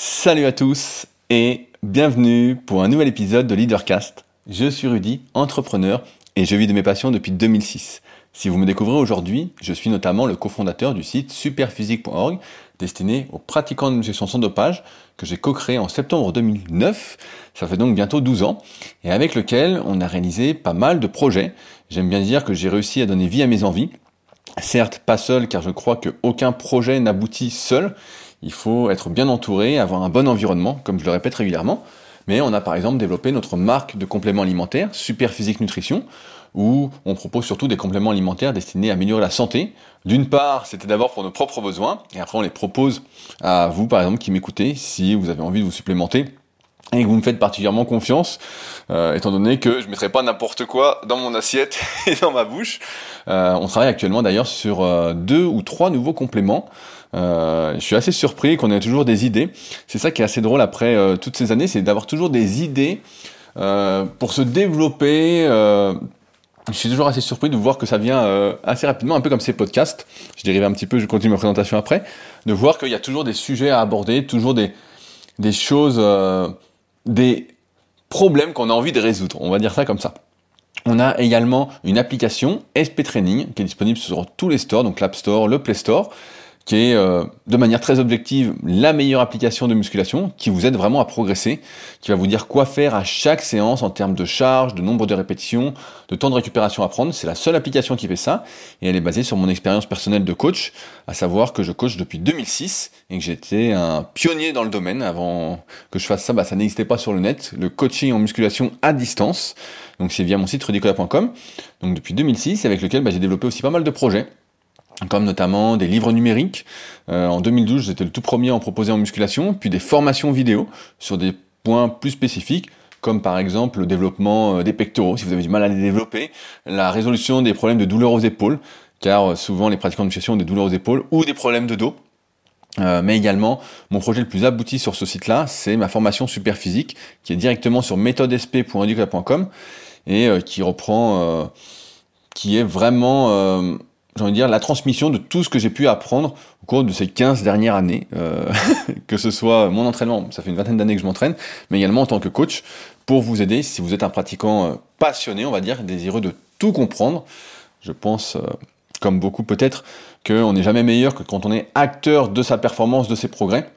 Salut à tous et bienvenue pour un nouvel épisode de Leadercast. Je suis Rudy, entrepreneur et je vis de mes passions depuis 2006. Si vous me découvrez aujourd'hui, je suis notamment le cofondateur du site superphysique.org destiné aux pratiquants de musculation sans dopage que j'ai co-créé en septembre 2009. Ça fait donc bientôt 12 ans et avec lequel on a réalisé pas mal de projets. J'aime bien dire que j'ai réussi à donner vie à mes envies. Certes, pas seul car je crois qu'aucun projet n'aboutit seul. Il faut être bien entouré, avoir un bon environnement, comme je le répète régulièrement. Mais on a par exemple développé notre marque de compléments alimentaires, Super Physique Nutrition, où on propose surtout des compléments alimentaires destinés à améliorer la santé. D'une part, c'était d'abord pour nos propres besoins, et après on les propose à vous, par exemple, qui m'écoutez, si vous avez envie de vous supplémenter et que vous me faites particulièrement confiance, euh, étant donné que je ne mettrai pas n'importe quoi dans mon assiette et dans ma bouche. Euh, on travaille actuellement d'ailleurs sur euh, deux ou trois nouveaux compléments. Je suis assez surpris qu'on ait toujours des idées. C'est ça qui est assez drôle après toutes ces années, c'est d'avoir toujours des idées pour se développer. je suis toujours assez surpris de voir que ça vient assez rapidement, un peu comme ces podcasts. Je dérive un petit peu, je continue ma présentation après, de voir qu'il y a toujours des sujets à aborder, toujours des, des choses des problèmes qu'on a envie de résoudre. On va dire ça comme ça. On a également une application SP Training qui est disponible sur tous les stores, donc l'App Store, le Play Store, qui est euh, de manière très objective la meilleure application de musculation, qui vous aide vraiment à progresser, qui va vous dire quoi faire à chaque séance en termes de charge, de nombre de répétitions, de temps de récupération à prendre. C'est la seule application qui fait ça, et elle est basée sur mon expérience personnelle de coach, à savoir que je coach depuis 2006 et que j'étais un pionnier dans le domaine. Avant que je fasse ça, bah, ça n'existait pas sur le net, le coaching en musculation à distance. Donc c'est via mon site rudicola.com, donc depuis 2006, avec lequel bah, j'ai développé aussi pas mal de projets comme notamment des livres numériques. Euh, en 2012, j'étais le tout premier à en proposer en musculation, puis des formations vidéo sur des points plus spécifiques, comme par exemple le développement euh, des pectoraux, si vous avez du mal à les développer, la résolution des problèmes de douleur aux épaules, car euh, souvent les pratiquants de musculation ont des douleurs aux épaules, ou des problèmes de dos. mais également, mon projet le plus abouti sur ce site-là, c'est ma formation super physique, qui est directement sur méthodesp.educa.com et qui reprend, qui est vraiment j'ai envie de dire, la transmission de tout ce que j'ai pu apprendre au cours de ces 15 dernières années, euh, que ce soit mon entraînement, ça fait une vingtaine d'années que je m'entraîne, mais également en tant que coach, pour vous aider si vous êtes un pratiquant euh, passionné, on va dire, désireux de tout comprendre. Je pense, euh, comme beaucoup peut-être, qu'on n'est jamais meilleur que quand on est acteur de sa performance, de ses progrès.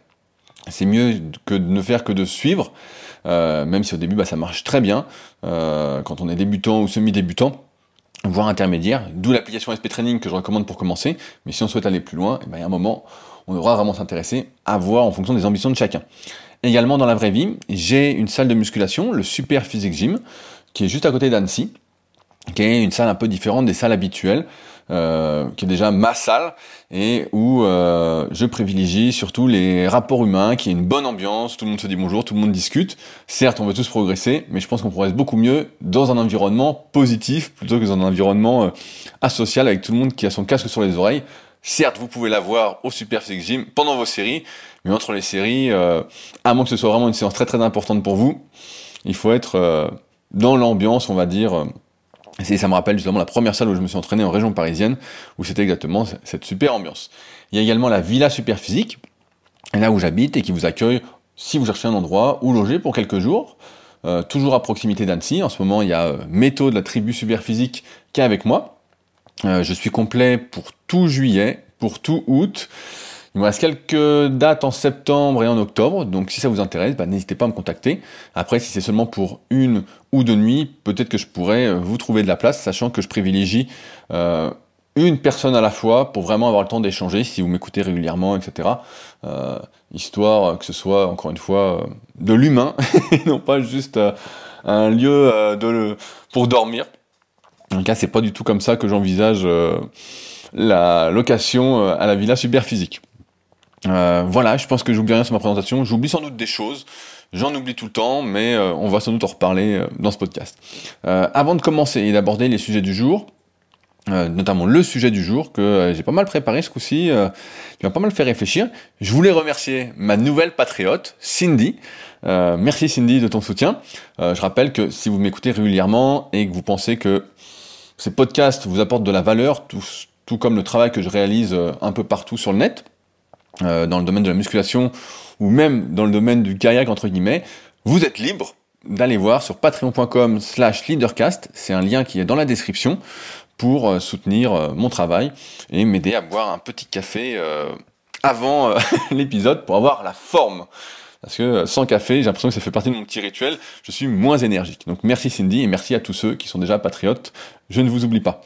C'est mieux que de ne faire que de suivre, même si au début bah, ça marche très bien, quand on est débutant ou semi-débutant voire intermédiaire, d'où l'application SP Training que je recommande pour commencer, mais si on souhaite aller plus loin, eh ben, il y a un moment, on devra vraiment s'intéresser à voir en fonction des ambitions de chacun. Également dans la vraie vie, j'ai une salle de musculation, le Super Physique Gym, qui est juste à côté d'Annecy, qui est une salle un peu différente des salles habituelles, euh, qui est déjà ma salle et où euh, je privilégie surtout les rapports humains, qui est une bonne ambiance, tout le monde se dit bonjour, tout le monde discute. Certes, on veut tous progresser, mais je pense qu'on progresse beaucoup mieux dans un environnement positif plutôt que dans un environnement euh, asocial avec tout le monde qui a son casque sur les oreilles. Certes, vous pouvez l'avoir au Super Physique Gym pendant vos séries, mais entre les séries, à moins que ce soit vraiment une séance très très importante pour vous, il faut être dans l'ambiance, on va dire et ça me rappelle justement la première salle où je me suis entraîné en région parisienne, où c'était exactement cette super ambiance. Il y a également la Villa Super Physique, là où j'habite et qui vous accueille si vous cherchez un endroit où loger pour quelques jours. Euh, toujours à proximité d'Annecy. En ce moment, il y a euh, Métaux de la tribu Super Physique qui est avec moi. Euh, je suis complet pour tout juillet, pour tout août. Il me reste quelques dates en septembre et en octobre, donc si ça vous intéresse, bah, n'hésitez pas à me contacter. Après, si c'est seulement pour une ou deux nuits, peut-être que je pourrais euh, vous trouver de la place, sachant que je privilégie euh, une personne à la fois pour vraiment avoir le temps d'échanger, si vous m'écoutez régulièrement, etc. Euh, histoire que ce soit, encore une fois, de l'humain, et non pas juste un lieu de, pour dormir. En tout cas, c'est pas du tout comme ça que j'envisage la location à la villa super physique. Euh, voilà, je pense que j'oublie rien sur ma présentation. J'oublie sans doute des choses. J'en oublie tout le temps, mais euh, on va sans doute en reparler euh, dans ce podcast. avant de commencer et d'aborder les sujets du jour, notamment le sujet du jour que j'ai pas mal préparé ce coup-ci, qui m'a pas mal fait réfléchir. Je voulais remercier ma nouvelle patriote, Cindy. merci Cindy de ton soutien. je rappelle que si vous m'écoutez régulièrement et que vous pensez que ces podcasts vous apportent de la valeur, tout, tout comme le travail que je réalise un peu partout sur le net, dans le domaine de la musculation ou même dans le domaine du kayak entre guillemets, vous êtes libre d'aller voir sur patreon.com slash leadercast, c'est un lien qui est dans la description pour euh, soutenir euh, mon travail et m'aider à boire un petit café euh, avant l'épisode pour avoir la forme. Parce que sans café, j'ai l'impression que ça fait partie de mon petit rituel, je suis moins énergique. Donc merci Cindy et merci à tous ceux qui sont déjà patriotes, je ne vous oublie pas.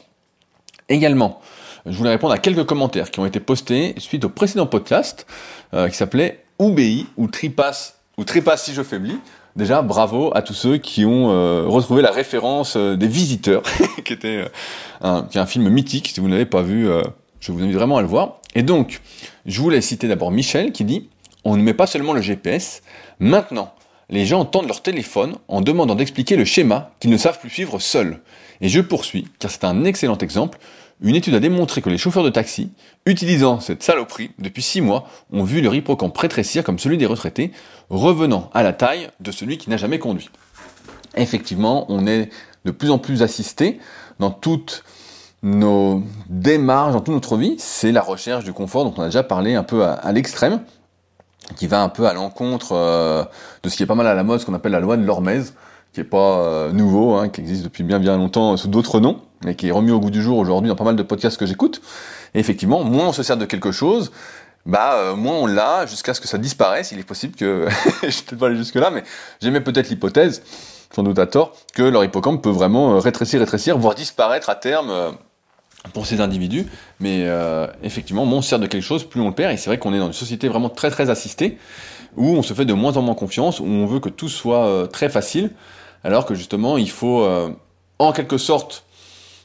Également, je voulais répondre à quelques commentaires qui ont été postés suite au précédent podcast qui s'appelait Oubéi ou Tripass ou Trépasse si je faiblis. Déjà, bravo à tous ceux qui ont euh, retrouvé la référence euh, des Visiteurs, qui était euh, un, est un film mythique. Si vous ne l'avez pas vu, je vous invite vraiment à le voir. Et donc, je voulais citer d'abord Michel qui dit on ne met pas seulement le GPS. Maintenant, les gens entendent leur téléphone en demandant d'expliquer le schéma qu'ils ne savent plus suivre seuls. Et je poursuis, car c'est un excellent exemple. Une étude a démontré que les chauffeurs de taxi, utilisant cette saloperie depuis 6 mois, ont vu leur hippocampe rétrécir comme celui des retraités, revenant à la taille de celui qui n'a jamais conduit. Effectivement, on est de plus en plus assisté dans toutes nos démarches, dans toute notre vie, c'est la recherche du confort dont on a déjà parlé un peu à, l'extrême, qui va un peu à l'encontre euh, de ce qui est pas mal à la mode, ce qu'on appelle la loi de l'Hormèse, qui est pas euh, nouveau, hein, qui existe depuis bien bien longtemps sous d'autres noms, mais qui est remis au goût du jour aujourd'hui dans pas mal de podcasts que j'écoute. Et effectivement, moins on se sert de quelque chose, bah euh, moins on l'a jusqu'à ce que ça disparaisse. Il est possible que, je ne vais pas aller jusque là, mais j'aimais peut-être l'hypothèse, sans doute à tort, que leur hippocampe peut vraiment euh, rétrécir, rétrécir, voire disparaître à terme pour ces individus. Mais effectivement, moins on se sert de quelque chose, plus on le perd. Et c'est vrai qu'on est dans une société vraiment très très assistée, où on se fait de moins en moins confiance, où on veut que tout soit très facile alors que justement il faut euh, en quelque sorte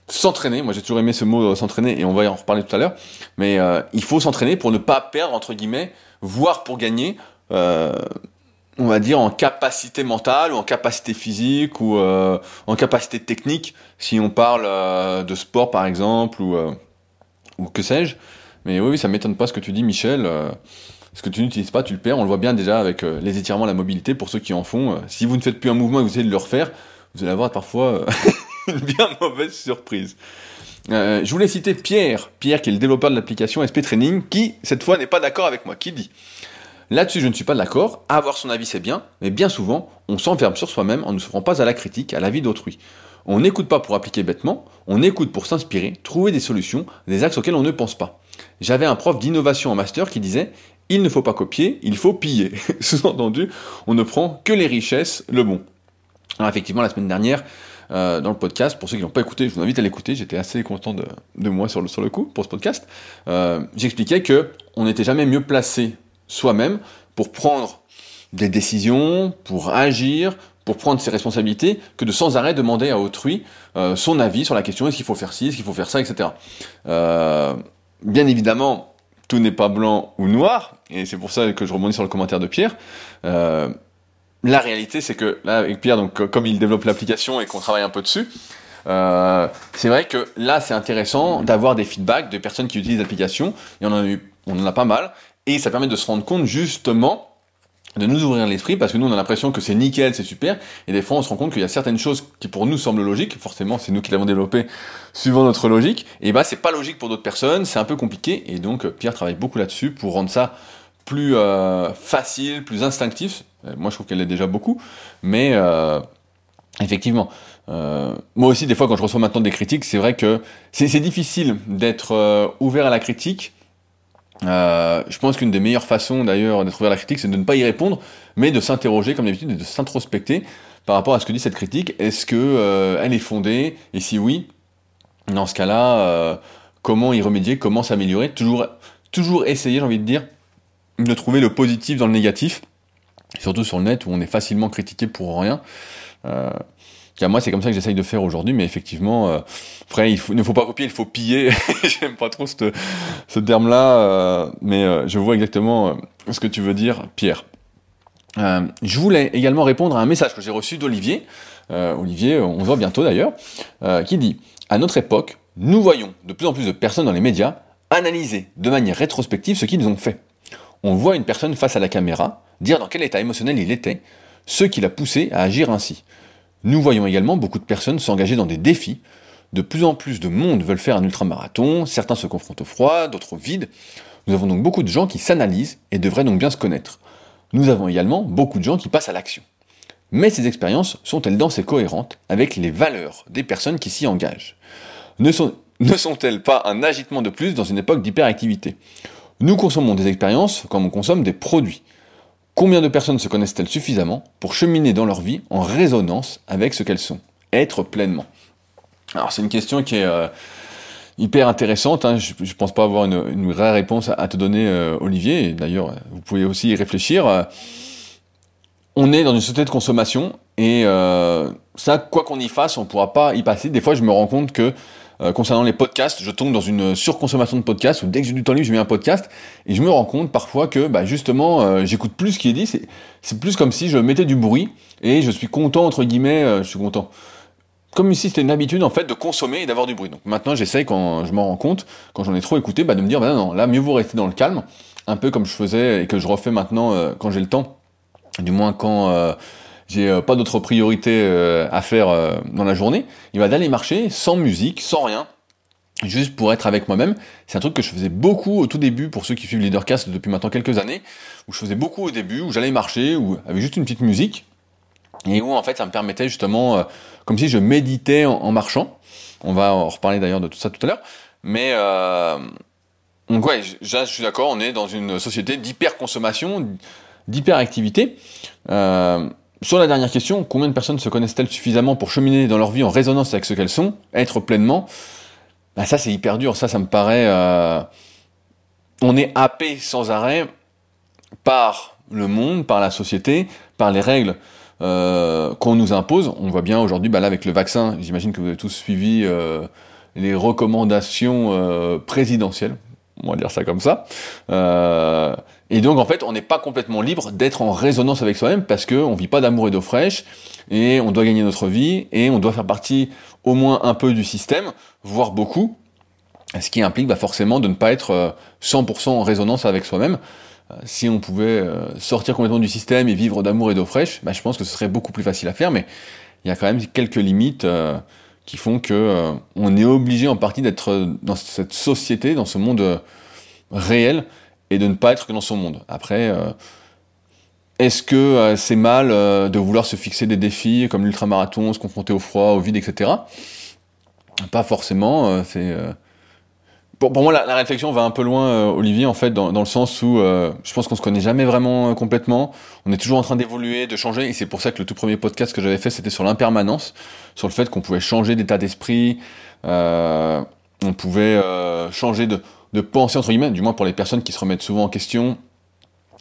s'entraîner. Moi j'ai toujours aimé ce mot euh, s'entraîner et on va y en reparler tout à l'heure. Mais euh, il faut s'entraîner pour ne pas perdre entre guillemets, voire pour gagner. on va dire en capacité mentale ou en capacité physique ou en capacité technique si on parle de sport par exemple ou, ou que sais-je. Mais oui, ça m'étonne pas ce que tu dis Michel ce que tu n'utilises pas, tu le perds. On le voit bien déjà avec euh, les étirements, la mobilité, pour ceux qui en font. Euh, si vous ne faites plus un mouvement et que vous essayez de le refaire, vous allez avoir parfois euh, une bien mauvaise surprise. je voulais citer Pierre, Pierre qui est le développeur de l'application SP Training, qui cette fois n'est pas d'accord avec moi, qui dit Là-dessus, je ne suis pas d'accord. Avoir son avis, c'est bien, mais bien souvent, on s'enferme sur soi-même en ne s'ouvrant pas à la critique, à l'avis d'autrui. On n'écoute pas pour appliquer bêtement, on écoute pour s'inspirer, trouver des solutions, des axes auxquels on ne pense pas. J'avais un prof d'innovation en master qui disait il ne faut pas copier, il faut piller. Sous-entendu, on ne prend que les richesses, le bon. Alors effectivement, la semaine dernière, euh, dans le podcast, pour ceux qui n'ont pas écouté, je vous invite à l'écouter, j'étais assez content de, moi sur le, coup pour ce podcast, euh, j'expliquais que on n'était jamais mieux placé soi-même pour prendre des décisions, pour agir, pour prendre ses responsabilités, que de sans arrêt demander à autrui euh, son avis sur la question est-ce qu'il faut faire ci, est-ce qu'il faut faire ça, etc. bien évidemment, tout n'est pas blanc ou noir, et c'est pour ça que je rebondis sur le commentaire de Pierre. La réalité, c'est que là, avec Pierre, donc comme il développe l'application et qu'on travaille un peu dessus, euh, c'est vrai que là, c'est intéressant d'avoir des feedbacks de personnes qui utilisent l'application. Et on en a eu, on en a pas mal, et ça permet de se rendre compte justement de nous ouvrir l'esprit parce que nous on a l'impression que c'est nickel, c'est super, et des fois on se rend compte qu'il y a certaines choses qui pour nous semblent logiques, forcément c'est nous qui l'avons développé suivant notre logique, et bah c'est pas logique pour d'autres personnes, c'est un peu compliqué, et donc Pierre travaille beaucoup là-dessus pour rendre ça plus euh, facile, plus instinctif. Euh, moi je trouve qu'elle l'est déjà beaucoup, mais euh, effectivement, moi aussi des fois quand je reçois maintenant des critiques, c'est vrai que c'est difficile d'être ouvert à la critique. Euh, je pense qu'une des meilleures façons d'ailleurs d'être ouvert à la critique, c'est de ne pas y répondre, mais de s'interroger comme d'habitude et de s'introspecter par rapport à ce que dit cette critique. Est-ce que euh, elle est fondée? Et si oui, dans ce cas-là, euh, comment y remédier? Comment s'améliorer? Toujours, toujours essayer, j'ai envie de dire, de trouver le positif dans le négatif, surtout sur le net où on est facilement critiqué pour rien moi, c'est comme ça que j'essaye de faire aujourd'hui, mais effectivement, euh, après, il, ne faut pas copier, il faut piller. J'aime pas trop ce terme-là, euh, mais euh, je vois exactement ce que tu veux dire, Pierre. je voulais également répondre à un message que j'ai reçu d'Olivier, Olivier, on se voit bientôt d'ailleurs, qui dit À notre époque, nous voyons de plus en plus de personnes dans les médias analyser de manière rétrospective ce qu'ils ont fait. On voit une personne face à la caméra dire dans quel état émotionnel il était, ce qui l'a poussé à agir ainsi. Nous voyons également beaucoup de personnes s'engager dans des défis. De plus en plus de monde veulent faire un ultramarathon, certains se confrontent au froid, d'autres au vide. Nous avons donc beaucoup de gens qui s'analysent et devraient donc bien se connaître. Nous avons également beaucoup de gens qui passent à l'action. Mais ces expériences sont-elles denses et cohérentes avec les valeurs des personnes qui s'y engagent? Ne sont, ne sont-elles pas un agitement de plus dans une époque d'hyperactivité? Nous consommons des expériences comme on consomme des produits. Combien de personnes se connaissent-elles suffisamment pour cheminer dans leur vie en résonance avec ce qu'elles sont? Être pleinement. Alors c'est une question qui est euh, hyper intéressante. Hein. Je, ne pense pas avoir une, vraie réponse à, te donner, euh, Olivier. D'ailleurs, vous pouvez aussi y réfléchir. on est dans une société de consommation et euh, ça, quoi qu'on y fasse, on pourra pas y passer. Des fois, je me rends compte que euh, concernant les podcasts, je tombe dans une surconsommation de podcasts, où dès que j'ai du temps libre, je mets un podcast, et je me rends compte parfois que bah, justement, euh, j'écoute plus ce qui est dit, c'est plus comme si je mettais du bruit, et je suis content, entre guillemets, euh, je suis content. Comme si c'était une habitude en fait de consommer et d'avoir du bruit. Donc maintenant j'essaye quand je m'en rends compte, quand j'en ai trop écouté, bah, de me dire bah non, là mieux vous rester dans le calme, un peu comme je faisais et que je refais maintenant quand j'ai le temps, du moins quand j'ai euh, pas d'autres priorités euh, à faire euh, dans la journée, il va d'aller marcher sans musique, sans rien, juste pour être avec moi-même. C'est un truc que je faisais beaucoup au tout début pour ceux qui suivent Leadercast depuis maintenant quelques années, où je faisais beaucoup au début, où j'allais marcher, ou avec juste une petite musique, et où en fait ça me permettait justement, comme si je méditais en, marchant. On va en reparler d'ailleurs de tout ça tout à l'heure, mais donc ouais, je, suis d'accord, on est dans une société d'hyper-consommation, d'hyper-activité. Euh, sur la dernière question, combien de personnes se connaissent-elles suffisamment pour cheminer dans leur vie en résonance avec ce qu'elles sont, être pleinement? Bah Ça, c'est hyper dur. Ça, ça me paraît... Euh... On est happé sans arrêt par le monde, par la société, par les règles euh, qu'on nous impose. On voit bien aujourd'hui, bah là avec le vaccin, j'imagine que vous avez tous suivi euh, les recommandations présidentielles, on va dire ça comme ça. Et donc en fait, on n'est pas complètement libre d'être en résonance avec soi-même parce qu'on vit pas d'amour et d'eau fraîche et on doit gagner notre vie et on doit faire partie au moins un peu du système, voire beaucoup, ce qui implique bah, forcément de ne pas être 100% euh, en résonance avec soi-même. Euh, si on pouvait euh, sortir complètement du système et vivre d'amour et d'eau fraîche, bah, je pense que ce serait beaucoup plus facile à faire, mais il y a quand même quelques limites qui font que on est obligé en partie d'être dans cette société, dans ce monde réel, et de ne pas être que dans son monde. Après, euh, est-ce que euh, c'est mal euh, de vouloir se fixer des défis comme l'ultramarathon, se confronter au froid, au vide, etc. Pas forcément. c'est pour, moi, la, réflexion va un peu loin, Olivier, en fait, dans, le sens où je pense qu'on se connaît jamais vraiment complètement. On est toujours en train d'évoluer, de changer, et c'est pour ça que le tout premier podcast que j'avais fait, c'était sur l'impermanence, sur le fait qu'on pouvait changer d'état d'esprit, on pouvait changer de de penser entre guillemets, du moins pour les personnes qui se remettent souvent en question,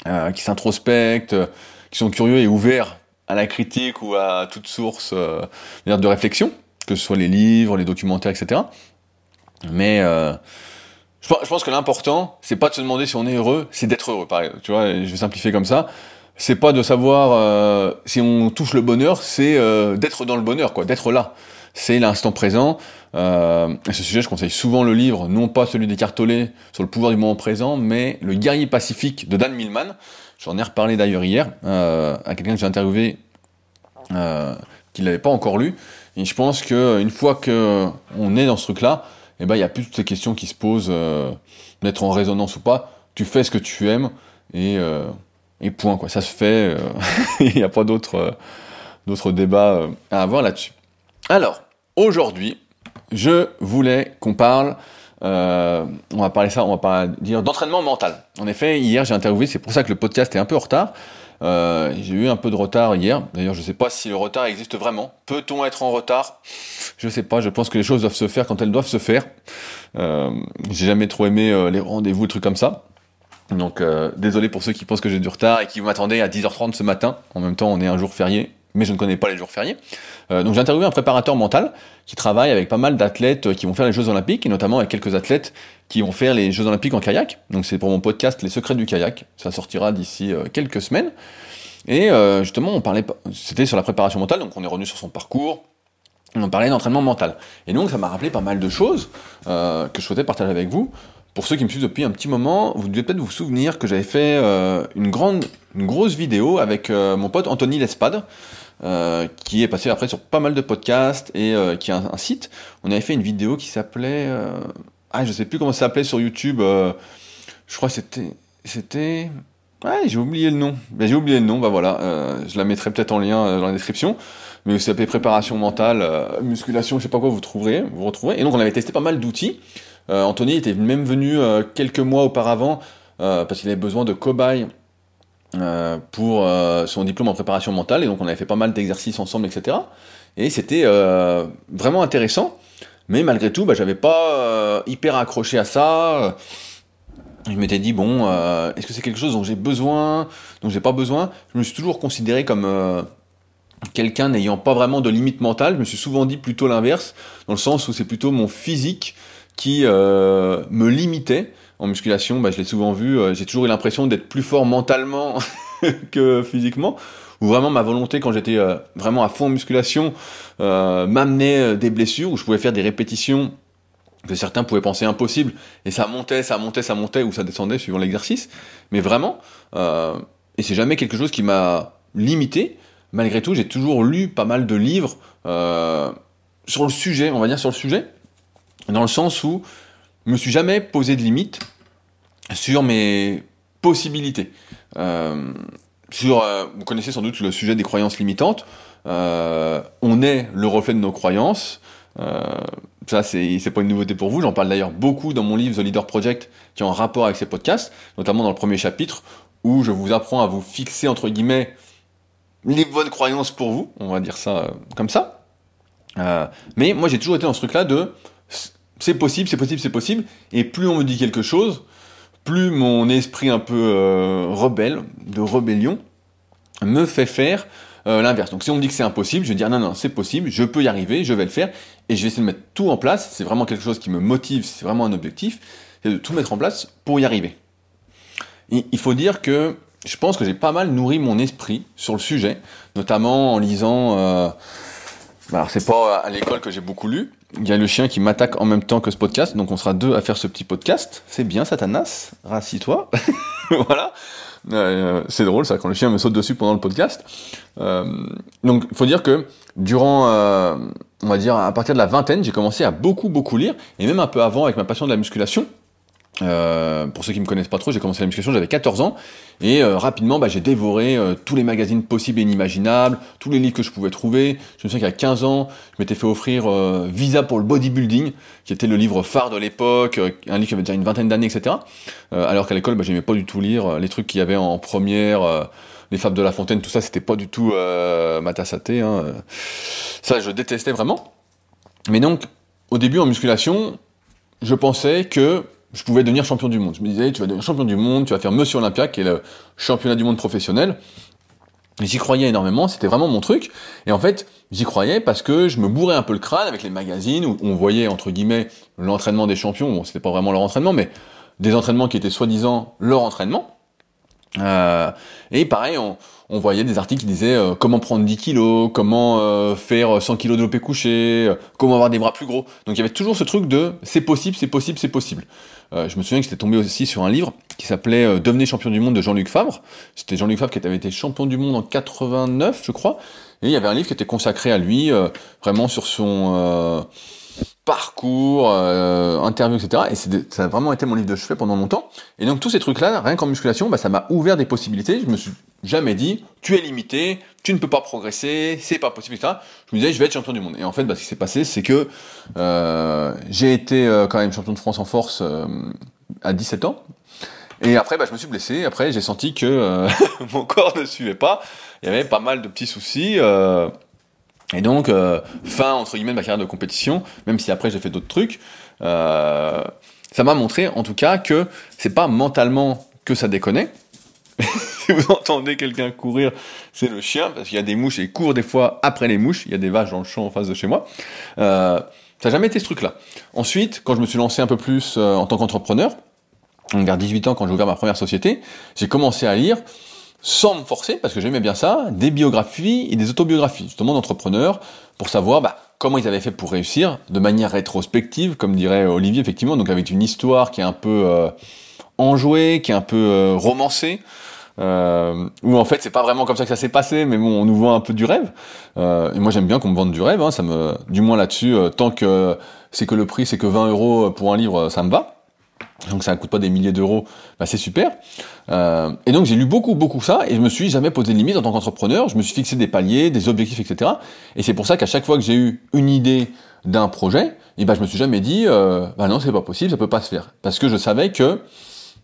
euh, qui s'introspectent, euh, qui sont curieux et ouverts à la critique ou à toute source euh, de réflexion, que ce soit les livres, les documentaires, etc. Mais euh, je, pense que l'important, c'est pas de se demander si on est heureux, c'est d'être heureux. Pareil, tu vois, je vais simplifier comme ça. C'est pas de savoir si on touche le bonheur, c'est d'être dans le bonheur, quoi, d'être là. C'est l'instant présent. Euh, à ce sujet, je conseille souvent le livre, non pas celui des cartolets sur le pouvoir du moment présent, mais Le guerrier pacifique de Dan Millman. J'en ai reparlé d'ailleurs hier euh, à quelqu'un que j'ai interviewé euh, qui l'avait pas encore lu. Et je pense qu'une fois qu'on est dans ce truc-là, eh ben il y a plus toutes ces questions qui se posent euh, d'être en résonance ou pas. Tu fais ce que tu aimes et, euh, et point quoi. Ça se fait. Il n'y a pas d'autres débats à avoir là-dessus. Alors aujourd'hui, je voulais qu'on parle, euh, on va parler ça, on va pas dire d'entraînement mental. En effet, hier j'ai interviewé, c'est pour ça que le podcast est un peu en retard. Euh, j'ai eu un peu de retard hier. D'ailleurs, je sais pas si le retard existe vraiment. Peut-on être en retard? Je sais pas. Je pense que les choses doivent se faire quand elles doivent se faire. Euh, j'ai jamais trop aimé les rendez-vous, trucs comme ça. Donc, désolé pour ceux qui pensent que j'ai du retard et qui m'attendaient à 10h30 ce matin. En même temps, on est un jour férié mais je ne connais pas les jours fériés. Euh, donc j'ai interviewé un préparateur mental qui travaille avec pas mal d'athlètes euh, qui vont faire les Jeux Olympiques, et notamment avec quelques athlètes qui vont faire les Jeux Olympiques en kayak. Donc c'est pour mon podcast Les Secrets du kayak. Ça sortira d'ici euh, quelques semaines. Et justement, on parlait, c'était sur la préparation mentale, donc on est revenu sur son parcours. On parlait d'entraînement mental. Et donc ça m'a rappelé pas mal de choses que je souhaitais partager avec vous. Pour ceux qui me suivent depuis un petit moment, vous devez peut-être vous souvenir que j'avais fait une grande, une grosse vidéo avec mon pote Anthony Lespade, euh, qui est passé après sur pas mal de podcasts et euh, qui a un, site. On avait fait une vidéo qui s'appelait, euh, ah je sais plus comment ça s'appelait sur YouTube. je crois que c'était, c'était, ouais, j'ai oublié le nom. Ben, j'ai oublié le nom, bah voilà, euh, je la mettrai peut-être en lien euh, dans la description. Mais vous savez, préparation mentale, euh, musculation, je sais pas quoi, vous trouverez, vous retrouverez. Et donc on avait testé pas mal d'outils. Anthony était même venu quelques mois auparavant parce qu'il avait besoin de cobayes pour son diplôme en préparation mentale. Et donc on avait fait pas mal d'exercices ensemble, etc. Et c'était vraiment intéressant. Mais malgré tout, bah, j'avais pas hyper accroché à ça je m'étais dit bon, euh, est-ce que c'est quelque chose dont j'ai besoin, dont j'ai pas besoin? Je me suis toujours considéré comme euh, quelqu'un n'ayant pas vraiment de limite mentale. Je me suis souvent dit plutôt l'inverse, dans le sens où c'est plutôt mon physique qui euh, me limitait. En musculation, bah, je l'ai souvent vu, j'ai toujours eu l'impression d'être plus fort mentalement que physiquement. Ou vraiment ma volonté quand j'étais vraiment à fond en musculation m'amenait des blessures où je pouvais faire des répétitions que certains pouvaient penser impossible, et ça montait, ça montait, ça montait, ou ça descendait suivant l'exercice. Mais vraiment, euh, et c'est jamais quelque chose qui m'a limité. Malgré tout, j'ai toujours lu pas mal de livres euh, sur le sujet, on va dire sur le sujet, dans le sens où je me suis jamais posé de limite sur mes possibilités. Euh, sur, euh, vous connaissez sans doute le sujet des croyances limitantes. Euh, on est le reflet de nos croyances. Ça, c'est pas une nouveauté pour vous. J'en parle d'ailleurs beaucoup dans mon livre The Leader Project, qui est en rapport avec ces podcasts, notamment dans le premier chapitre, où je vous apprends à vous fixer, entre guillemets, les bonnes croyances pour vous. On va dire ça comme ça. Mais moi, j'ai toujours été dans ce truc-là de c'est possible, c'est possible, c'est possible. Et plus on me dit quelque chose, plus mon esprit un peu euh, rebelle, de rébellion, me fait faire euh, l'inverse. Donc si on me dit que c'est impossible, je vais dire non, non, c'est possible, je peux y arriver, je vais le faire, et je vais essayer de mettre tout en place. C'est vraiment quelque chose qui me motive, c'est vraiment un objectif, c'est de tout mettre en place pour y arriver. il faut dire que je pense que j'ai pas mal nourri mon esprit sur le sujet, notamment en lisant. Euh, alors c'est pas à l'école que j'ai beaucoup lu. Il y a le chien qui m'attaque en même temps que ce podcast, donc on sera deux à faire ce petit podcast. C'est bien, Satanas, rassis-toi. voilà. Euh, c'est drôle ça quand le chien me saute dessus pendant le podcast. Euh, donc faut dire que durant, euh, on va dire à partir de la vingtaine, j'ai commencé à beaucoup beaucoup lire et même un peu avant avec ma passion de la musculation. Euh, pour ceux qui me connaissent pas trop, j'ai commencé la musculation, j'avais 14 ans, et euh, rapidement, bah, j'ai dévoré euh, tous les magazines possibles et inimaginables, tous les livres que je pouvais trouver. Je me souviens qu'à 15 ans, je m'étais fait offrir Visa pour le bodybuilding, qui était le livre phare de l'époque, un livre qui avait déjà une vingtaine d'années, etc. alors qu'à l'école, bah, j'aimais pas du tout lire les trucs qu'il y avait en première, les Fables de la Fontaine, tout ça, c'était pas du tout ma tasse à thé. Hein. Ça, je détestais vraiment. Mais donc, au début en musculation, je pensais que je pouvais devenir champion du monde. Je me disais, tu vas devenir champion du monde, tu vas faire Monsieur Olympia, qui est le championnat du monde professionnel. J'y croyais énormément, c'était vraiment mon truc. Et en fait, j'y croyais parce que je me bourrais un peu le crâne avec les magazines où on voyait, entre guillemets, l'entraînement des champions. Bon, c'était pas vraiment leur entraînement, mais des entraînements qui étaient soi-disant leur entraînement. Euh, et pareil, on, on voyait des articles qui disaient euh, comment prendre 10 kilos, comment euh, faire 100 kilos de l'OP couché, euh, comment avoir des bras plus gros. Donc il y avait toujours ce truc de c'est possible, c'est possible, c'est possible. je me souviens que j'étais tombé aussi sur un livre qui s'appelait Devenez champion du monde de Jean-Luc Favre. C'était Jean-Luc Favre qui avait été champion du monde en 89, je crois. Et il y avait un livre qui était consacré à lui, vraiment sur son parcours, euh, interview, etc. Et ça a vraiment été mon livre de chevet pendant longtemps. Et donc tous ces trucs-là, rien qu'en musculation, bah, ça m'a ouvert des possibilités. Je me suis jamais dit, tu es limité, tu ne peux pas progresser, c'est pas possible, etc. Je me disais, je vais être champion du monde. Et en fait, bah, ce qui s'est passé, c'est que euh, j'ai été euh, quand même champion de France en force euh, à 17 ans. Et après, bah, je me suis blessé. Après, j'ai senti que euh, mon corps ne suivait pas. Il y avait pas mal de petits soucis. Et donc, euh, fin, entre guillemets, de ma carrière de compétition, même si après j'ai fait d'autres trucs, euh, ça m'a montré, en tout cas, que c'est pas mentalement que ça déconnait. si vous entendez quelqu'un courir, c'est le chien, parce qu'il y a des mouches et il court des fois après les mouches, il y a des vaches dans le champ en face de chez moi. Euh, ça n'a jamais été ce truc-là. Ensuite, quand je me suis lancé un peu plus euh, en tant qu'entrepreneur, vers 18 ans, quand j'ai ouvert ma première société, j'ai commencé à lire sans me forcer, parce que j'aimais bien ça, des biographies et des autobiographies, justement d'entrepreneurs, pour savoir bah, comment ils avaient fait pour réussir, de manière rétrospective, comme dirait Olivier, effectivement, donc avec une histoire qui est un peu euh, enjouée, qui est un peu euh, romancée, euh, où en fait c'est pas vraiment comme ça que ça s'est passé, mais bon, on nous vend un peu du rêve. Euh, et moi j'aime bien qu'on me vende du rêve, hein, ça me, du moins là-dessus, tant que c'est que le prix c'est que 20 euros pour un livre, ça me va. Donc ça ne coûte pas des milliers d'euros, bah c'est super. Euh, et donc j'ai lu beaucoup, beaucoup ça, et je me suis jamais posé de limite en tant qu'entrepreneur, je me suis fixé des paliers, des objectifs, etc. Et c'est pour ça qu'à chaque fois que j'ai eu une idée d'un projet, et eh ben je me suis jamais dit, euh, bah non c'est pas possible, ça peut pas se faire. Parce que je savais que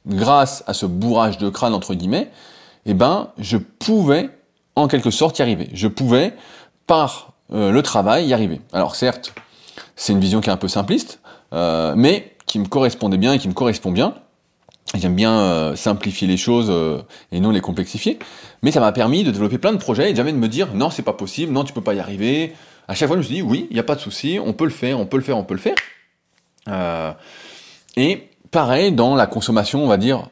grâce à ce bourrage de crâne, entre guillemets, eh ben je pouvais en quelque sorte y arriver. Je pouvais, par euh, le travail, y arriver. Alors certes, c'est une vision qui est un peu simpliste, euh, mais qui me correspondait bien et qui me correspond bien. J'aime bien euh, simplifier les choses euh, et non les complexifier. Mais ça m'a permis de développer plein de projets et jamais de me dire non, c'est pas possible, non, tu peux pas y arriver. À chaque fois, je me suis dit oui, il n'y a pas de souci, on peut le faire, on peut le faire, on peut le faire. Euh, et pareil dans la consommation, on va dire,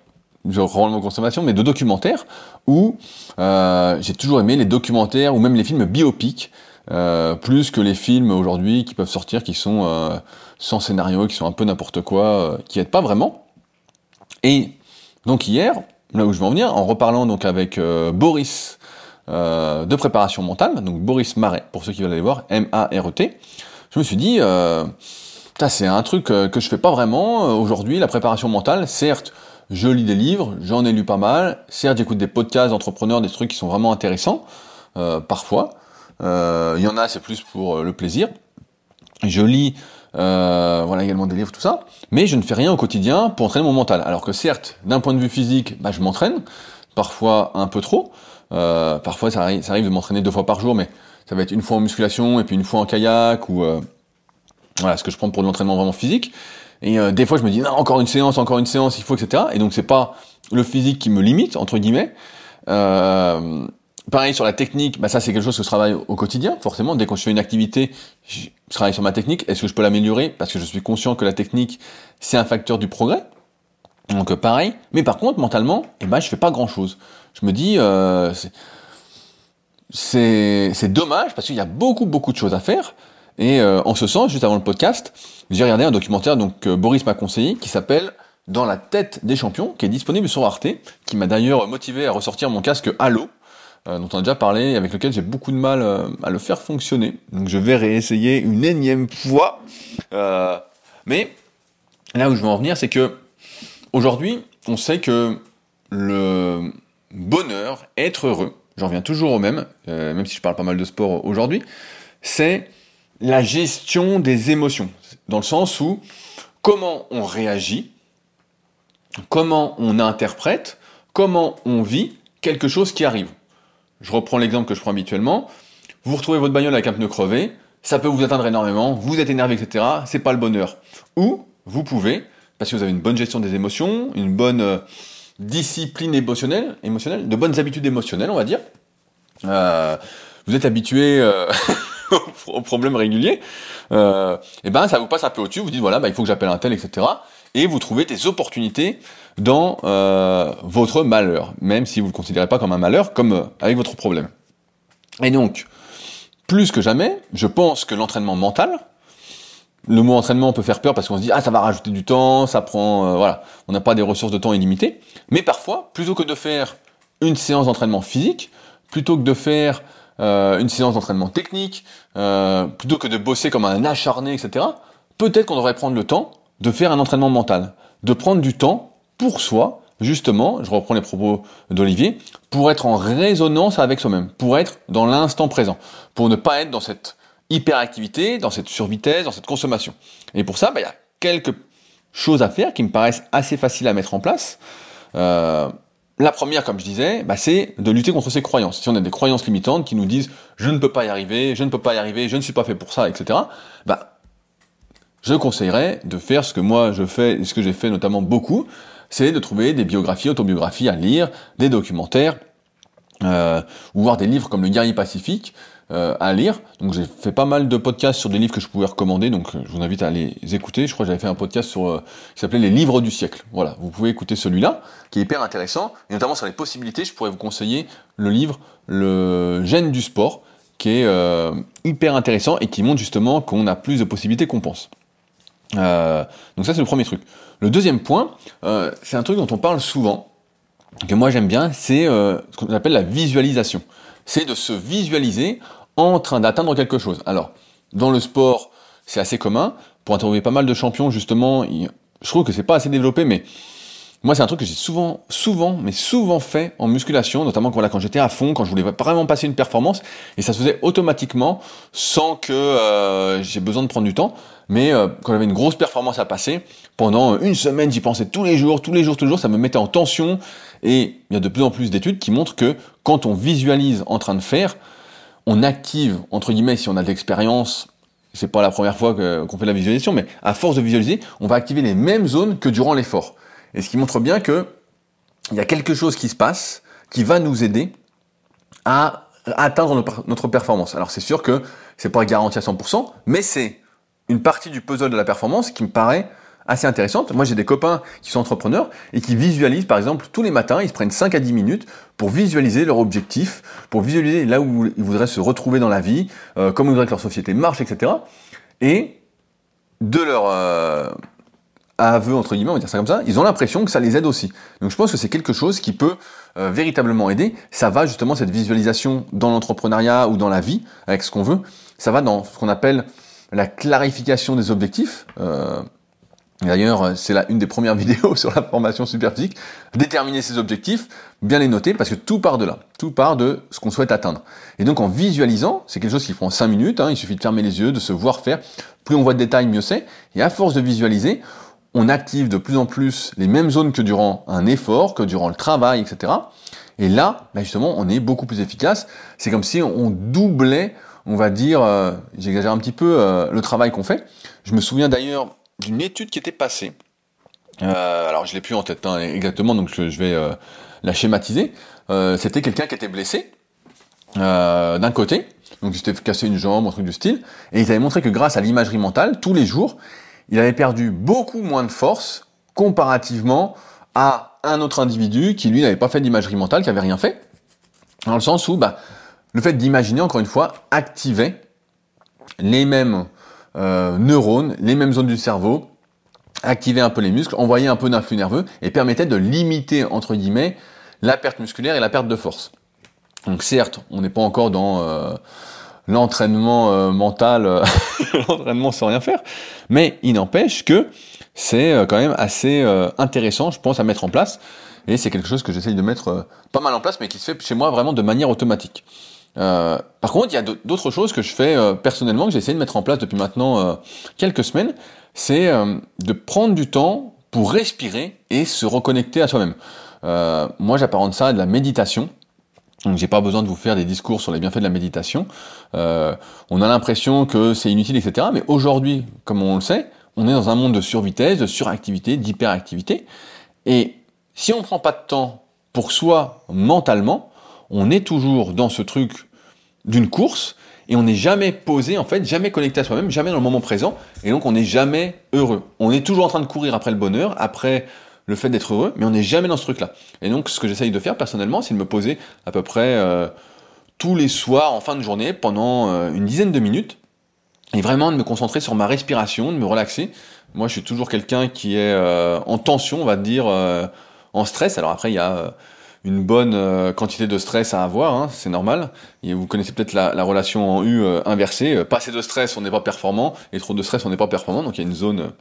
je rends le mot consommation, mais de documentaires où j'ai toujours aimé les documentaires ou même les films biopiques. Plus que les films aujourd'hui qui peuvent sortir, qui sont sans scénario, qui sont un peu n'importe quoi, qui aident pas vraiment. Et donc hier, là où je veux en venir, en reparlant donc avec euh, Boris euh, de préparation mentale, donc Boris Marais, pour ceux qui veulent aller voir, M-A-R-E-T, je me suis dit, euh, c'est un truc euh, que je fais pas vraiment euh, aujourd'hui, la préparation mentale. Certes, je lis des livres, j'en ai lu pas mal. Certes, j'écoute des podcasts d'entrepreneurs, des trucs qui sont vraiment intéressants, parfois. Il y en a, c'est plus pour le plaisir. Je lis euh, voilà également des livres, tout ça. Mais je ne fais rien au quotidien pour entraîner mon mental. Alors que certes, d'un point de vue physique, bah, je m'entraîne, parfois un peu trop. Euh, parfois, ça arrive, ça arrive de m'entraîner deux fois par jour, mais ça va être une fois en musculation et puis une fois en kayak ou euh, voilà ce que je prends pour de l'entraînement vraiment physique. Et euh, des fois, je me dis non, encore une séance, encore une séance, il faut, etc. Et donc, c'est pas le physique qui me limite entre guillemets. Euh, Pareil sur la technique, bah ça c'est quelque chose que je travaille au quotidien, forcément. Dès que je fais une activité, je travaille sur ma technique. Est-ce que je peux l'améliorer? Parce que je suis conscient que la technique, c'est un facteur du progrès. Donc euh, pareil. Mais par contre, mentalement, eh ben, je fais pas grand-chose. Je me dis, euh, c'est dommage parce qu'il y a beaucoup, beaucoup de choses à faire. Et euh, en ce sens, juste avant le podcast, j'ai regardé un documentaire donc Boris m'a conseillé qui s'appelle Dans la tête des champions, qui est disponible sur Arte, qui m'a d'ailleurs motivé à ressortir mon casque Halo euh, dont on a déjà parlé, avec lequel j'ai beaucoup de mal euh, à le faire fonctionner. Donc je vais réessayer une énième fois. Euh, mais là où je veux en venir, c'est que aujourd'hui, on sait que le bonheur, être heureux, j'en reviens toujours au même, même si je parle pas mal de sport aujourd'hui, c'est la gestion des émotions. Dans le sens où comment on réagit, comment on interprète, comment on vit quelque chose qui arrive je reprends l'exemple que je prends habituellement, vous retrouvez votre bagnole avec un pneu crevé, ça peut vous atteindre énormément, vous êtes énervé, etc. C'est pas le bonheur. Ou vous pouvez, parce que vous avez une bonne gestion des émotions, une bonne euh, discipline émotionnelle, émotionnelle, de bonnes habitudes émotionnelles, on va dire. Euh, vous êtes habitué euh, aux problèmes réguliers, et ben ça vous passe un peu au-dessus. Vous dites voilà, bah, il faut que j'appelle un tel, etc. Et vous trouvez des opportunités dans euh, votre malheur, même si vous ne le considérez pas comme un malheur, comme euh, avec votre problème. Et donc, plus que jamais, je pense que l'entraînement mental, le mot entraînement peut faire peur parce qu'on se dit ah ça va rajouter du temps, ça prend euh, voilà, on n'a pas des ressources de temps illimitées, mais parfois plutôt que de faire une séance d'entraînement physique, plutôt que de faire une séance d'entraînement technique, plutôt que de bosser comme un acharné, etc. Peut-être qu'on devrait prendre le temps de faire un entraînement mental, de prendre du temps pour soi, justement, je reprends les propos d'Olivier, pour être en résonance avec soi-même, pour être dans l'instant présent, pour ne pas être dans cette hyperactivité, dans cette survitesse, dans cette consommation. Et pour ça, bah, il y a quelques choses à faire qui me paraissent assez faciles à mettre en place. Euh, la première, comme je disais, bah, c'est de lutter contre ces croyances. Si on a des croyances limitantes qui nous disent je ne peux pas y arriver, je ne peux pas y arriver, je ne suis pas fait pour ça, etc. Bah, je conseillerais de faire ce que moi je fais et ce que j'ai fait notamment beaucoup, c'est de trouver des biographies, autobiographies à lire, des documentaires, euh, ou voir des livres comme Le Guerrier Pacifique euh, à lire. Donc j'ai fait pas mal de podcasts sur des livres que je pouvais recommander, donc euh, je vous invite à les écouter. Je crois que j'avais fait un podcast sur qui s'appelait Les livres du siècle. Voilà, vous pouvez écouter celui-là, qui est hyper intéressant, et notamment sur les possibilités, je pourrais vous conseiller le livre Le gène du sport, qui est hyper intéressant et qui montre justement qu'on a plus de possibilités qu'on pense. Euh, donc ça c'est le premier truc. Le deuxième point, euh, c'est un truc dont on parle souvent, que moi j'aime bien, c'est euh, ce qu'on appelle la visualisation. C'est de se visualiser en train d'atteindre quelque chose. Alors, dans le sport, c'est assez commun. Pour interviewer pas mal de champions, justement, je trouve que c'est pas assez développé, mais moi, c'est un truc que j'ai souvent, souvent, mais souvent fait en musculation, notamment quand, quand j'étais à fond, quand je voulais vraiment passer une performance, et ça se faisait automatiquement, sans que j'ai besoin de prendre du temps. Mais euh, quand j'avais une grosse performance à passer, pendant une semaine, j'y pensais tous les jours, tous les jours, tous les jours, ça me mettait en tension. Et il y a de plus en plus d'études qui montrent que quand on visualise en train de faire, on active, entre guillemets, si on a de l'expérience, c'est pas la première fois qu'on fait la visualisation, mais à force de visualiser, on va activer les mêmes zones que durant l'effort. Et ce qui montre bien que il y a quelque chose qui se passe qui va nous aider à atteindre notre performance. Alors c'est sûr que c'est pas garanti à 100%, mais c'est une partie du puzzle de la performance qui me paraît assez intéressante. Moi, j'ai des copains qui sont entrepreneurs et qui visualisent, par exemple, tous les matins, ils se prennent 5 à 10 minutes pour visualiser leur objectif, pour visualiser là où ils voudraient se retrouver dans la vie, euh, comment ils voudraient que leur société marche, etc. Et de leur, euh, aveu entre guillemets, on va dire ça comme ça, ils ont l'impression que ça les aide aussi. Donc je pense que c'est quelque chose qui peut euh, véritablement aider. Ça va justement cette visualisation dans l'entrepreneuriat ou dans la vie avec ce qu'on veut. Ça va dans ce qu'on appelle la clarification des objectifs. Euh, D'ailleurs, c'est une des premières vidéos sur la formation superphysique. Déterminer ses objectifs, bien les noter, parce que tout part de là. Tout part de ce qu'on souhaite atteindre. Et donc, en visualisant, c'est quelque chose qui prend 5 minutes, hein, il suffit de fermer les yeux, de se voir faire. Plus on voit de détails, mieux c'est. Et à force de visualiser, on active de plus en plus les mêmes zones que durant un effort, que durant le travail, etc. Et là, bah, justement, on est beaucoup plus efficace. C'est comme si on doublait, on va dire, euh, j'exagère un petit peu, euh, le travail qu'on fait. Je me souviens d'ailleurs d'une étude qui était passée. Euh, alors, je l'ai plus en tête hein, exactement, donc je, vais la schématiser. C'était quelqu'un qui était blessé d'un côté, donc il s'était cassé une jambe, un truc du style, et ils avaient montré que grâce à l'imagerie mentale, tous les jours, il avait perdu beaucoup moins de force comparativement à un autre individu qui lui n'avait pas fait d'imagerie mentale, qui avait rien fait. Dans le sens où bah, le fait d'imaginer, encore une fois, activait les mêmes euh, neurones, les mêmes zones du cerveau, activait un peu les muscles, envoyait un peu d'influx nerveux et permettait de limiter, entre guillemets, la perte musculaire et la perte de force. Donc certes, on n'est pas encore dans... Euh, l'entraînement euh, mental, l'entraînement sans rien faire. Mais il n'empêche que c'est quand même assez intéressant, je pense, à mettre en place. Et c'est quelque chose que j'essaye de mettre pas mal en place, mais qui se fait chez moi vraiment de manière automatique. Par contre, il y a d'autres choses que je fais personnellement, que j'ai essayé de mettre en place depuis maintenant quelques semaines. C'est de prendre du temps pour respirer et se reconnecter à soi-même. moi, j'apparente ça à de la méditation. Donc j'ai pas besoin de vous faire des discours sur les bienfaits de la méditation. Euh, on a l'impression que c'est inutile, etc. Mais aujourd'hui, comme on le sait, on est dans un monde de survitesse, de suractivité, d'hyperactivité. Et si on ne prend pas de temps pour soi mentalement, on est toujours dans ce truc d'une course et on n'est jamais posé, en fait, jamais connecté à soi-même, jamais dans le moment présent, et donc on n'est jamais heureux. On est toujours en train de courir après le bonheur, après le fait d'être heureux, mais on n'est jamais dans ce truc-là. Et donc, ce que j'essaye de faire personnellement, c'est de me poser à peu près euh, tous les soirs en fin de journée pendant euh, une dizaine de minutes, et vraiment de me concentrer sur ma respiration, de me relaxer. Moi, je suis toujours quelqu'un qui est euh, en tension, on va dire, en stress. Alors après, il y a une bonne quantité de stress à avoir, hein, c'est normal. Et vous connaissez peut-être la, la, relation en U inversée. pas assez de stress, on n'est pas performant, et trop de stress, on n'est pas performant. Donc il y a une zone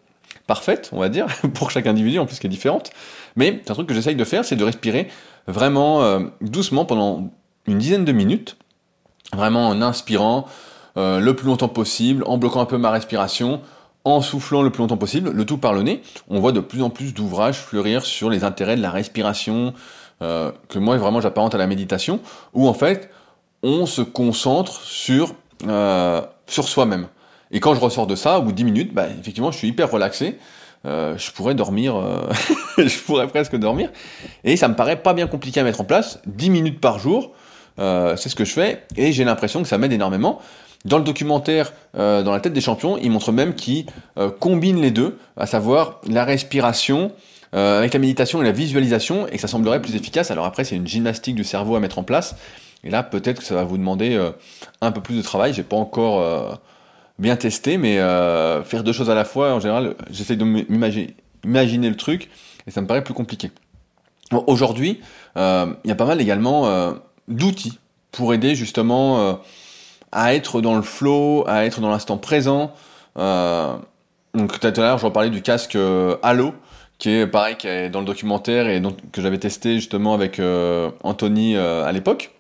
parfaite, on va dire, pour chaque individu, en plus qui est différente. Mais un truc que j'essaye de faire, c'est de respirer vraiment euh, doucement pendant une dizaine de minutes, vraiment en inspirant euh, le plus longtemps possible, en bloquant un peu ma respiration, en soufflant le plus longtemps possible, le tout par le nez. On voit de plus en plus d'ouvrages fleurir sur les intérêts de la respiration, euh, que moi vraiment j'apparente à la méditation, où en fait on se concentre sur, sur soi-même. Et quand je ressors de ça, au bout de 10 minutes, bah, effectivement, je suis hyper relaxé. Euh, je pourrais dormir, euh, je pourrais presque dormir. Et ça me paraît pas bien compliqué à mettre en place. 10 minutes par jour, euh, c'est ce que je fais. Et j'ai l'impression que ça m'aide énormément. Dans le documentaire, dans la tête des champions, il montre même qu'il combine les deux, à savoir la respiration, avec la méditation et la visualisation, et que ça semblerait plus efficace. Alors après, c'est une gymnastique du cerveau à mettre en place. Et là, peut-être que ça va vous demander un peu plus de travail. J'ai pas encore bien testé, mais euh, faire deux choses à la fois, en général, j'essaie de m'imaginer imaginer le truc, et ça me paraît plus compliqué. Aujourd'hui, euh, il y a pas mal également euh, d'outils pour aider justement à être dans le flow, à être dans l'instant présent. donc tout à l'heure, je reparlais du casque Halo, qui est pareil, qui est dans le documentaire et donc, que j'avais testé justement avec Anthony à l'époque.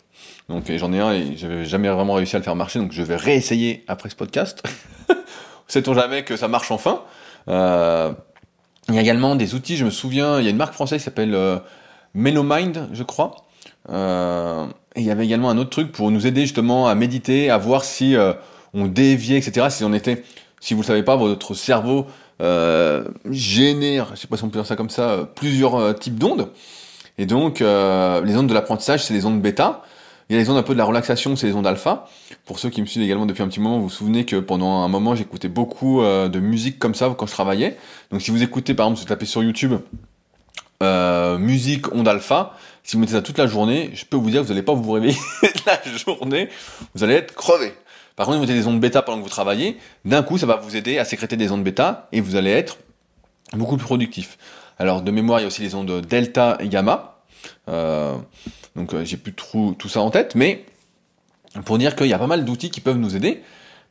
Donc j'en ai un et j'avais jamais vraiment réussi à le faire marcher, donc je vais réessayer après ce podcast. Sait-on jamais que ça marche enfin? Euh, Il y a également des outils, je me souviens, il y a une marque française qui s'appelle euh, Menomind, je crois. Euh, et il y avait également un autre truc pour nous aider justement à méditer, à voir si euh, on déviait, etc. Si on était, si vous le savez pas, votre cerveau euh, génère, je sais pas si on peut dire ça comme ça, plusieurs types d'ondes. Et donc, les ondes de l'apprentissage, c'est les ondes bêta. Il y a les ondes un peu de la relaxation, c'est les ondes alpha. Pour ceux qui me suivent également depuis un petit moment, vous vous souvenez que pendant un moment, j'écoutais beaucoup euh, de musique comme ça quand je travaillais. Donc si vous écoutez, par exemple, si vous tapez sur YouTube euh, musique onde alpha, si vous mettez ça toute la journée, je peux vous dire que vous n'allez pas vous réveiller la journée, vous allez être crevé. Par contre, vous mettez des ondes bêta pendant que vous travaillez, d'un coup, ça va vous aider à sécréter des ondes bêta et vous allez être beaucoup plus productif. Alors, de mémoire, il y a aussi les ondes delta et gamma. Euh, donc euh, j'ai plus tout, tout ça en tête, mais pour dire qu'il y a pas mal d'outils qui peuvent nous aider,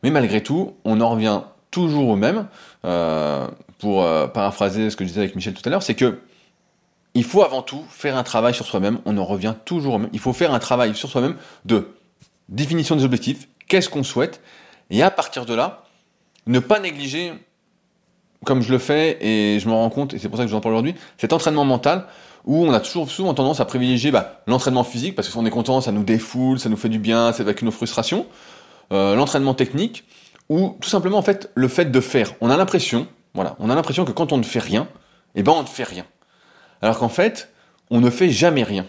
mais malgré tout, on en revient toujours au même. Euh, pour paraphraser ce que je disais avec Michel tout à l'heure, c'est que il faut avant tout faire un travail sur soi-même. On en revient toujours au même. Il faut faire un travail sur soi-même de définition des objectifs, qu'est-ce qu'on souhaite, et à partir de là, ne pas négliger, comme je le fais, et je me rends compte, et c'est pour ça que je vous en parle aujourd'hui, cet entraînement mental où on a toujours souvent tendance à privilégier bah, l'entraînement physique, parce que si on est content, ça nous défoule, ça nous fait du bien, ça évacue nos frustrations, euh, l'entraînement technique, ou tout simplement en fait le fait de faire. On a l'impression, voilà, on a l'impression que quand on ne fait rien, eh ben on ne fait rien. Alors qu'en fait, on ne fait jamais rien.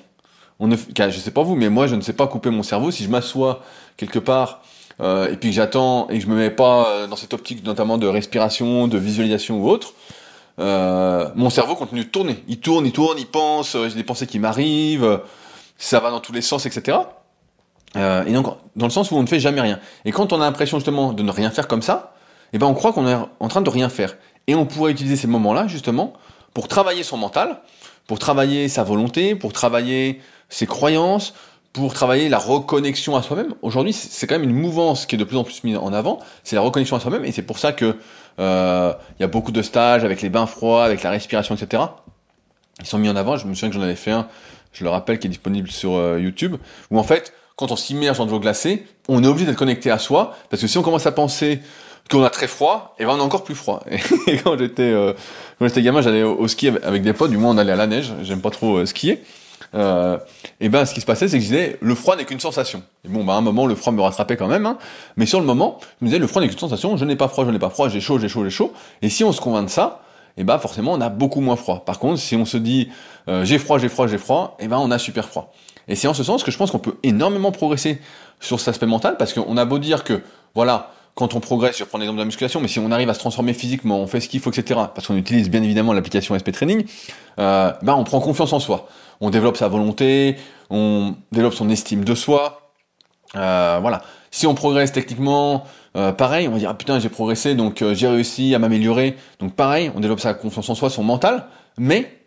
On ne, sais pas vous, mais moi je ne sais pas couper mon cerveau. Si je m'assois quelque part euh, et puis que j'attends et que je me mets pas euh, dans cette optique notamment de respiration, de visualisation ou autre, euh, mon cerveau continue de tourner. Il tourne, il tourne, il pense, j'ai des pensées qui m'arrivent, ça va dans tous les sens, etc. Et donc, dans le sens où on ne fait jamais rien. Et quand on a l'impression justement de ne rien faire comme ça, eh ben on croit qu'on est en train de rien faire. Et on pourrait utiliser ces moments-là justement pour travailler son mental, pour travailler sa volonté, pour travailler ses croyances, pour travailler la reconnexion à soi-même. Aujourd'hui, c'est quand même une mouvance qui est de plus en plus mise en avant, c'est la reconnexion à soi-même, et c'est pour ça que euh, il y a beaucoup de stages avec les bains froids, avec la respiration, etc. Ils sont mis en avant. Je me souviens que j'en avais fait un, je le rappelle, qui est disponible sur euh, YouTube, où en fait, quand on s'immerge dans de l'eau glacée, on est obligé d'être connecté à soi, parce que si on commence à penser qu'on a très froid, et eh ben on a encore plus froid. Et quand j'étais euh, gamin, j'allais au, ski avec des potes, du moins on allait à la neige, j'aime pas trop skier. Euh, et ben ce qui se passait, c'est que je disais, le froid n'est qu'une sensation. Et bon, bah, à un moment, le froid me rattrapait quand même, hein, mais sur le moment, je me disais, le froid n'est qu'une sensation, je n'ai pas froid, je n'ai pas froid, j'ai chaud, j'ai chaud, j'ai chaud. Et si on se convainc de ça, et ben forcément, on a beaucoup moins froid. Par contre, si on se dit, euh, j'ai froid, j'ai froid, j'ai froid, et ben on a super froid. Et c'est en ce sens que je pense qu'on peut énormément progresser sur cet aspect mental, parce qu'on a beau dire que, voilà, quand on progresse, je prends l'exemple de la musculation, mais si on arrive à se transformer physiquement, on fait ce qu'il faut, etc., parce qu'on utilise bien évidemment l'application SP Training, euh, ben on prend confiance en soi. On développe sa volonté, on développe son estime de soi. Euh, voilà. Si on progresse techniquement, euh, pareil, on va dire ah, putain j'ai progressé, donc euh, j'ai réussi à m'améliorer. Donc pareil, on développe sa confiance en soi, son mental, mais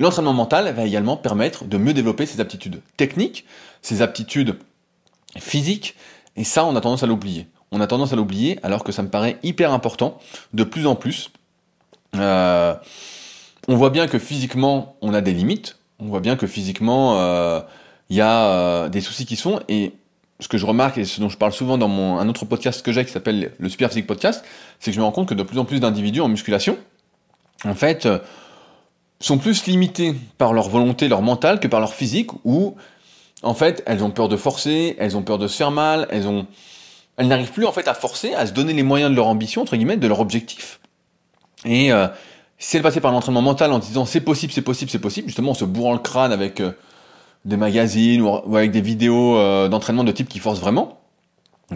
l'entraînement mental va également permettre de mieux développer ses aptitudes techniques, ses aptitudes physiques, et ça on a tendance à l'oublier on a tendance à l'oublier, alors que ça me paraît hyper important, de plus en plus. On voit bien que physiquement, on a des limites. On voit bien que physiquement, euh, il y a euh, des soucis qui sont. Et ce que je remarque, et ce dont je parle souvent dans mon, un autre podcast que j'ai qui s'appelle le Super Physique Podcast, c'est que je me rends compte que de plus en plus d'individus en musculation, en fait, sont plus limités par leur volonté, leur mental, que par leur physique, où, en fait, elles ont peur de forcer, elles ont peur de se faire mal, elles ont elles n'arrivent plus en fait à forcer, à se donner les moyens de leur ambition, entre guillemets, de leur objectif. Euh, si elles passaient par l'entraînement mental en disant c'est possible, c'est possible, c'est possible, justement en se bourrant le crâne avec euh, des magazines ou, avec des vidéos euh, d'entraînement de type qui forcent vraiment,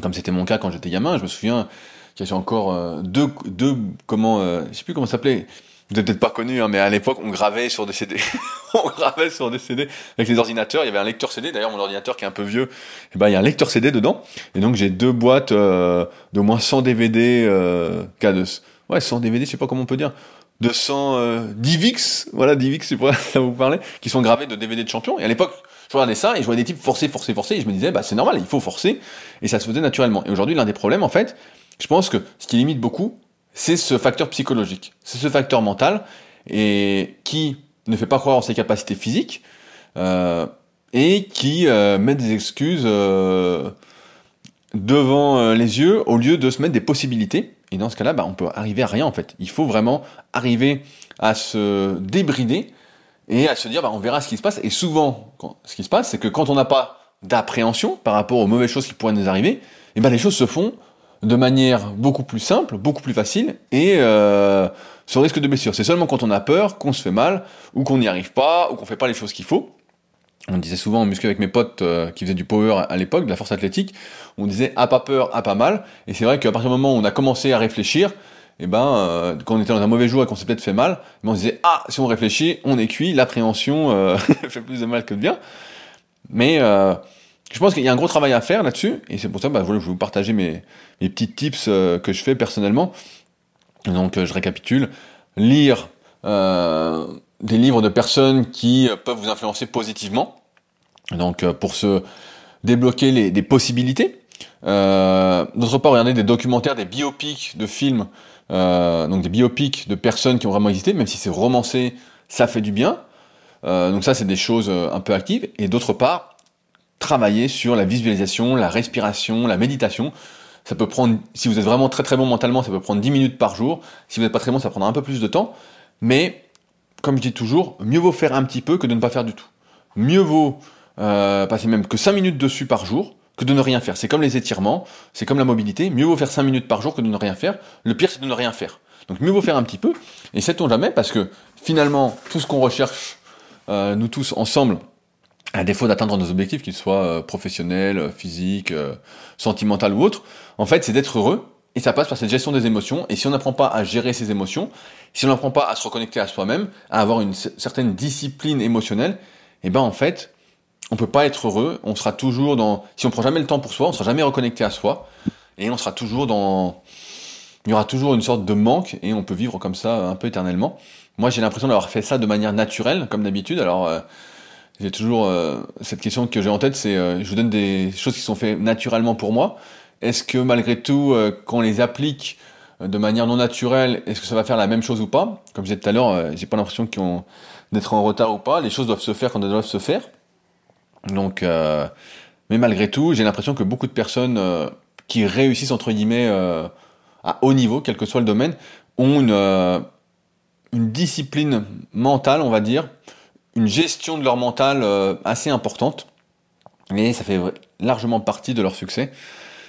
comme c'était mon cas quand j'étais gamin, je me souviens qu'il y avait encore euh, deux, deux, comment, je sais plus comment ça s'appelait, vous n'êtes peut-être pas connu, hein, mais à l'époque, on gravait sur des CD. on gravait sur des CD avec les ordinateurs. Il y avait un lecteur CD. D'ailleurs, mon ordinateur qui est un peu vieux, eh ben, il y a un lecteur CD dedans. Et donc, j'ai deux boîtes euh, de moins 100 DVD, euh, de, ouais, 100 DVD, je sais pas comment on peut dire. De 100 euh, DivX, voilà, DivX, c'est pour ça vous parler, qui sont gravés de DVD de champion. Et à l'époque, je regardais ça et je voyais des types forcer, forcer, forcer. Et je me disais, bah, c'est normal, il faut forcer. Et ça se faisait naturellement. Et aujourd'hui, l'un des problèmes, en fait, je pense que ce qui limite beaucoup, c'est ce facteur psychologique, c'est ce facteur mental et qui ne fait pas croire en ses capacités physiques euh, et qui euh, met des excuses euh, devant euh, les yeux au lieu de se mettre des possibilités. Et dans ce cas-là, bah, on peut arriver à rien en fait. Il faut vraiment arriver à se débrider et à se dire bah, on verra ce qui se passe. Et souvent, ce qui se passe, c'est que quand on n'a pas d'appréhension par rapport aux mauvaises choses qui pourraient nous arriver, et eh ben les choses se font de manière beaucoup plus simple, beaucoup plus facile et euh, sans risque de blessure. C'est seulement quand on a peur qu'on se fait mal ou qu'on n'y arrive pas ou qu'on fait pas les choses qu'il faut. On disait souvent en muscu avec mes potes euh, qui faisaient du power à l'époque, de la force athlétique, on disait a pas peur, a pas mal. Et c'est vrai qu'à partir du moment où on a commencé à réfléchir, et eh ben, euh, quand on était dans un mauvais jour et qu'on s'est peut-être fait mal, on se disait ah si on réfléchit, on est cuit, l'appréhension euh, fait plus de mal que de bien. Mais je pense qu'il y a un gros travail à faire là-dessus, et c'est pour ça que bah, je vais vous partager mes, mes petits tips que je fais personnellement. Donc je récapitule, lire des livres de personnes qui peuvent vous influencer positivement. Donc pour se débloquer les, des possibilités. Euh, D'autre part, regarder des documentaires, des biopics de films euh, donc des biopics de personnes qui ont vraiment existé, même si c'est romancé, ça fait du bien. Euh, donc ça, c'est des choses euh, un peu actives. Et d'autre part, travailler sur la visualisation, la respiration, la méditation. Ça peut prendre, si vous êtes vraiment très très bon mentalement, ça peut prendre 10 minutes par jour. Si vous n'êtes pas très bon, ça prendra un peu plus de temps. Mais, comme je dis toujours, mieux vaut faire un petit peu que de ne pas faire du tout. Mieux vaut euh, passer même que 5 minutes dessus par jour que de ne rien faire. C'est comme les étirements, c'est comme la mobilité. Mieux vaut faire 5 minutes par jour que de ne rien faire. Le pire, c'est de ne rien faire. Donc mieux vaut faire un petit peu. Et sait-on jamais, parce que finalement, tout ce qu'on recherche, euh, nous tous ensemble, à défaut d'atteindre nos objectifs, qu'ils soient euh, professionnels, physiques, euh, sentimentaux ou autres, en fait, c'est d'être heureux. Et ça passe par cette gestion des émotions. Et si on n'apprend pas à gérer ses émotions, si on n'apprend pas à se reconnecter à soi-même, à avoir une certaine discipline émotionnelle, eh ben en fait, on peut pas être heureux, on sera toujours dans, si on prend jamais le temps pour soi, on sera jamais reconnecté à soi, et on sera toujours dans, il y aura toujours une sorte de manque, et on peut vivre comme ça un peu éternellement. Moi, j'ai l'impression d'avoir fait ça de manière naturelle, comme d'habitude, alors, euh, j'ai toujours euh, cette question que j'ai en tête, c'est, euh, je vous donne des choses qui sont faites naturellement pour moi. Est-ce que malgré tout, quand on les applique de manière non naturelle, est-ce que ça va faire la même chose ou pas Comme je disais tout à l'heure, j'ai pas l'impression d'être en retard ou pas. Les choses doivent se faire quand elles doivent se faire. Donc, euh, mais malgré tout, j'ai l'impression que beaucoup de personnes euh, qui réussissent entre guillemets euh, à haut niveau, quel que soit le domaine, ont une, une discipline mentale, on va dire, une gestion de leur mental assez importante. Et ça fait largement partie de leur succès.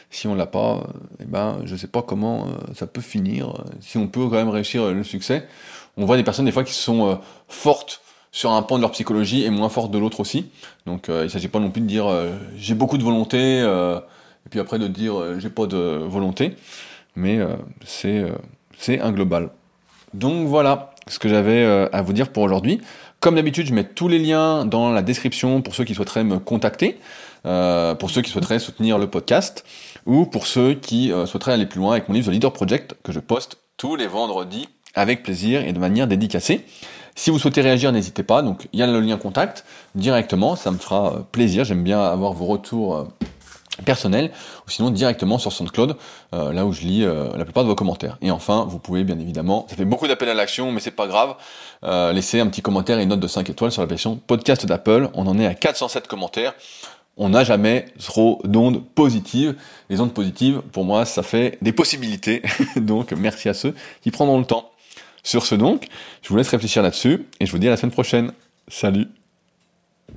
Si on l'a pas, eh ben, je sais pas comment ça peut finir. Si on peut quand même réussir le succès, on voit des personnes des fois qui sont fortes sur un pan de leur psychologie et moins forte de l'autre aussi. Donc euh, il ne s'agit pas non plus de dire euh, j'ai beaucoup de volonté euh, et puis après de dire j'ai pas de volonté, mais c'est c'est un global. Donc voilà ce que j'avais à vous dire pour aujourd'hui. Comme d'habitude, je mets tous les liens dans la description pour ceux qui souhaiteraient me contacter, pour ceux qui souhaiteraient soutenir le podcast, ou pour ceux qui souhaiteraient aller plus loin avec mon livre The Leader Project que je poste tous les vendredis avec plaisir et de manière dédicacée. Si vous souhaitez réagir, n'hésitez pas. Donc, il y a le lien contact directement. Ça me fera euh, plaisir. J'aime bien avoir vos retours euh, personnels ou sinon directement sur SoundCloud, euh, là où je lis la plupart de vos commentaires. Et enfin, vous pouvez bien évidemment, ça fait beaucoup d'appels à l'action, mais c'est pas grave, laisser un petit commentaire et une note de 5 étoiles sur l'application podcast d'Apple. On en est à 407 commentaires. On n'a jamais trop d'ondes positives. Les ondes positives, pour moi, ça fait des possibilités. donc, merci à ceux qui prendront le temps. Sur ce donc, je vous laisse réfléchir là-dessus et je vous dis à la semaine prochaine. Salut